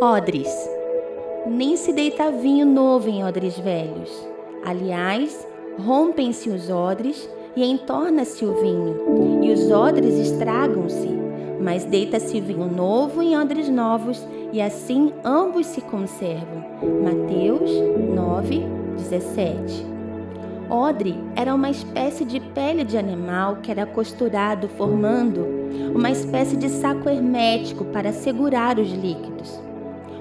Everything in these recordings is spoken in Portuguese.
Odres. Nem se deita vinho novo em odres velhos. Aliás, rompem-se os odres e entorna-se o vinho, e os odres estragam-se. Mas deita-se vinho novo em odres novos, e assim ambos se conservam. Mateus 9, 17. Odre era uma espécie de pele de animal que era costurado, formando uma espécie de saco hermético para segurar os líquidos.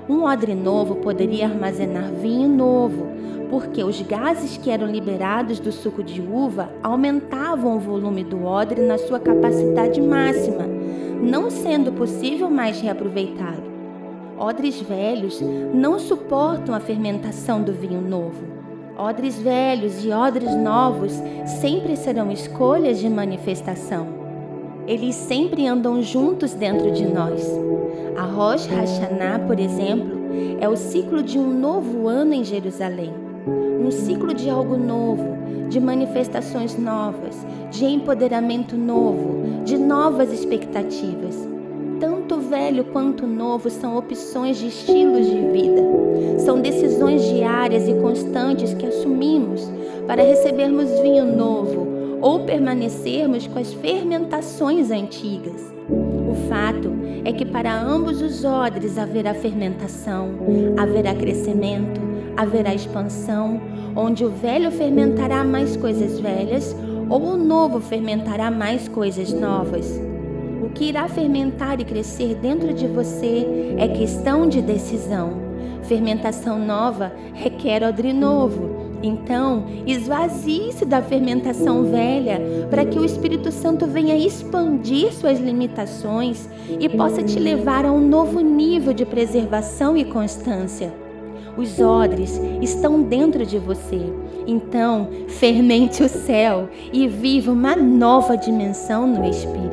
Um odre novo poderia armazenar vinho novo, porque os gases que eram liberados do suco de uva aumentavam o volume do odre na sua capacidade máxima, não sendo possível mais reaproveitá-lo. Odres velhos não suportam a fermentação do vinho novo. Odres velhos e odres novos sempre serão escolhas de manifestação. Eles sempre andam juntos dentro de nós. A Rosh Hashanah, por exemplo, é o ciclo de um novo ano em Jerusalém. Um ciclo de algo novo, de manifestações novas, de empoderamento novo, de novas expectativas tanto velho quanto novo são opções de estilos de vida. São decisões diárias e constantes que assumimos para recebermos vinho novo ou permanecermos com as fermentações antigas. O fato é que para ambos os odres haverá fermentação, haverá crescimento, haverá expansão, onde o velho fermentará mais coisas velhas ou o novo fermentará mais coisas novas. O que irá fermentar e crescer dentro de você é questão de decisão. Fermentação nova requer odre novo. Então, esvazie-se da fermentação velha para que o Espírito Santo venha expandir suas limitações e possa te levar a um novo nível de preservação e constância. Os odres estão dentro de você. Então, fermente o céu e viva uma nova dimensão no Espírito.